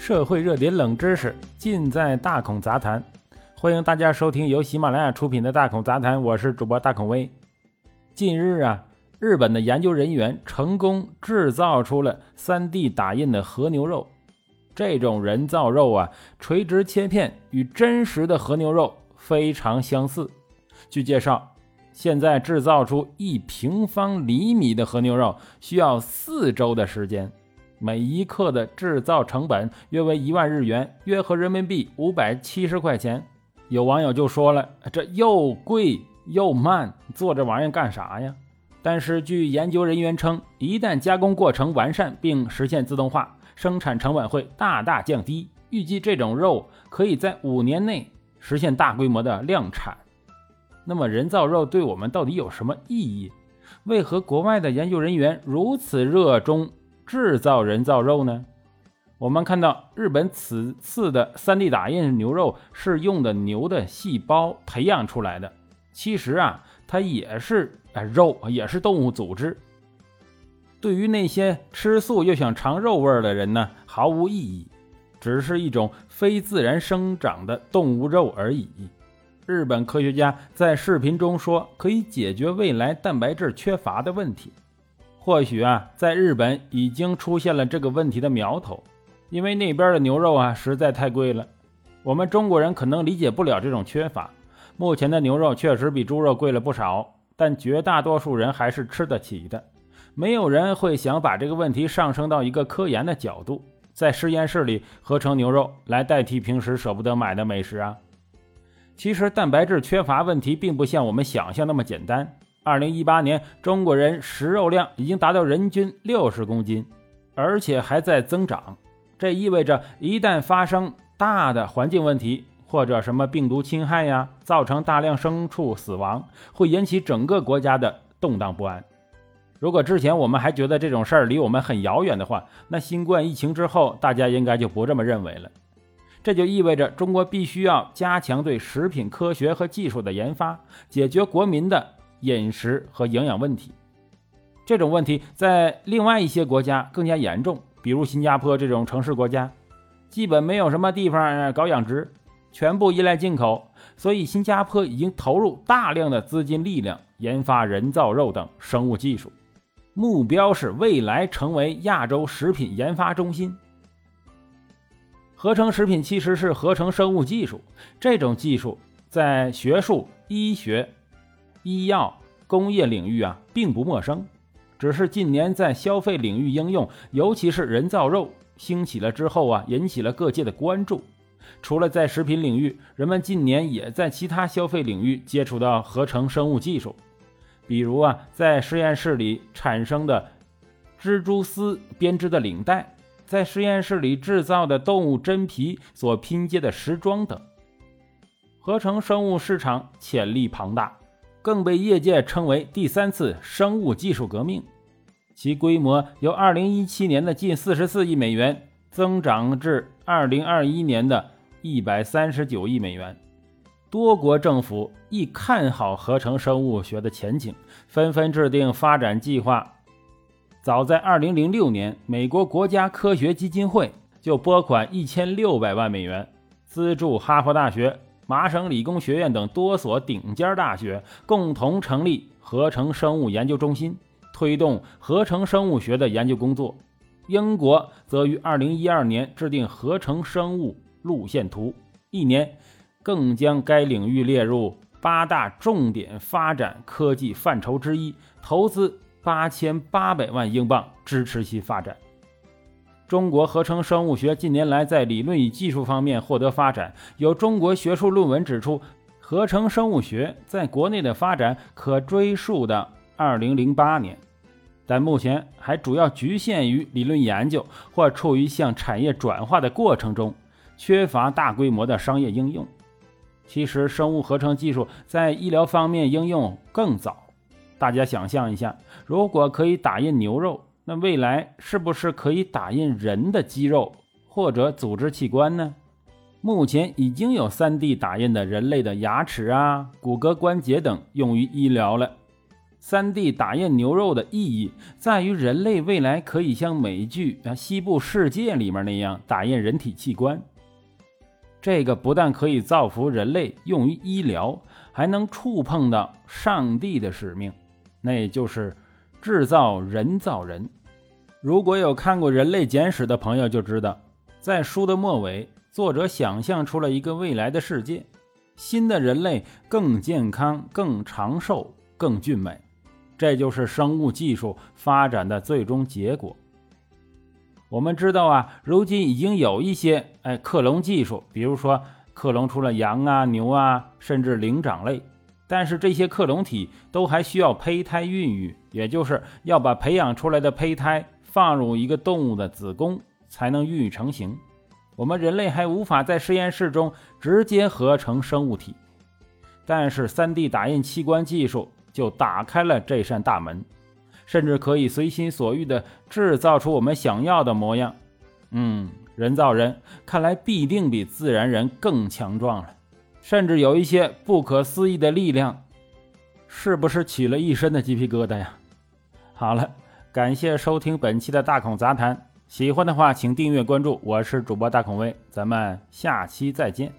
社会热点冷知识尽在大孔杂谈，欢迎大家收听由喜马拉雅出品的大孔杂谈，我是主播大孔威。近日啊，日本的研究人员成功制造出了 3D 打印的和牛肉，这种人造肉啊，垂直切片与真实的和牛肉非常相似。据介绍，现在制造出一平方厘米的和牛肉需要四周的时间。每一克的制造成本约为一万日元，约合人民币五百七十块钱。有网友就说了：“这又贵又慢，做这玩意儿干啥呀？”但是据研究人员称，一旦加工过程完善并实现自动化，生产成本会大大降低。预计这种肉可以在五年内实现大规模的量产。那么，人造肉对我们到底有什么意义？为何国外的研究人员如此热衷？制造人造肉呢？我们看到日本此次的 3D 打印牛肉是用的牛的细胞培养出来的。其实啊，它也是啊肉，也是动物组织。对于那些吃素又想尝肉味的人呢，毫无意义，只是一种非自然生长的动物肉而已。日本科学家在视频中说，可以解决未来蛋白质缺乏的问题。或许啊，在日本已经出现了这个问题的苗头，因为那边的牛肉啊实在太贵了。我们中国人可能理解不了这种缺乏。目前的牛肉确实比猪肉贵了不少，但绝大多数人还是吃得起的。没有人会想把这个问题上升到一个科研的角度，在实验室里合成牛肉来代替平时舍不得买的美食啊。其实蛋白质缺乏问题并不像我们想象那么简单。二零一八年，中国人食肉量已经达到人均六十公斤，而且还在增长。这意味着，一旦发生大的环境问题或者什么病毒侵害呀，造成大量牲畜死亡，会引起整个国家的动荡不安。如果之前我们还觉得这种事儿离我们很遥远的话，那新冠疫情之后，大家应该就不这么认为了。这就意味着，中国必须要加强对食品科学和技术的研发，解决国民的。饮食和营养问题，这种问题在另外一些国家更加严重，比如新加坡这种城市国家，基本没有什么地方搞养殖，全部依赖进口，所以新加坡已经投入大量的资金力量研发人造肉等生物技术，目标是未来成为亚洲食品研发中心。合成食品其实是合成生物技术，这种技术在学术、医学。医药、工业领域啊，并不陌生，只是近年在消费领域应用，尤其是人造肉兴起了之后啊，引起了各界的关注。除了在食品领域，人们近年也在其他消费领域接触到合成生物技术，比如啊，在实验室里产生的蜘蛛丝编织的领带，在实验室里制造的动物真皮所拼接的时装等。合成生物市场潜力庞大。更被业界称为第三次生物技术革命，其规模由2017年的近44亿美元增长至2021年的139亿美元。多国政府亦看好合成生物学的前景，纷纷制定发展计划。早在2006年，美国国家科学基金会就拨款1600万美元资助哈佛大学。麻省理工学院等多所顶尖大学共同成立合成生物研究中心，推动合成生物学的研究工作。英国则于2012年制定合成生物路线图，一年更将该领域列入八大重点发展科技范畴之一，投资8800万英镑支持其发展。中国合成生物学近年来在理论与技术方面获得发展。有中国学术论文指出，合成生物学在国内的发展可追溯到2008年，但目前还主要局限于理论研究，或处于向产业转化的过程中，缺乏大规模的商业应用。其实，生物合成技术在医疗方面应用更早。大家想象一下，如果可以打印牛肉。那未来是不是可以打印人的肌肉或者组织器官呢？目前已经有 3D 打印的人类的牙齿啊、骨骼关节等用于医疗了。3D 打印牛肉的意义在于，人类未来可以像美剧《啊西部世界》里面那样打印人体器官。这个不但可以造福人类用于医疗，还能触碰到上帝的使命，那就是制造人造人。如果有看过《人类简史》的朋友就知道，在书的末尾，作者想象出了一个未来的世界，新的人类更健康、更长寿、更俊美。这就是生物技术发展的最终结果。我们知道啊，如今已经有一些哎克隆技术，比如说克隆出了羊啊、牛啊，甚至灵长类。但是这些克隆体都还需要胚胎孕育，也就是要把培养出来的胚胎放入一个动物的子宫，才能孕育成型。我们人类还无法在实验室中直接合成生物体，但是 3D 打印器官技术。就打开了这扇大门，甚至可以随心所欲地制造出我们想要的模样。嗯，人造人看来必定比自然人更强壮了，甚至有一些不可思议的力量，是不是起了一身的鸡皮疙瘩呀？好了，感谢收听本期的大孔杂谈，喜欢的话请订阅关注，我是主播大孔威，咱们下期再见。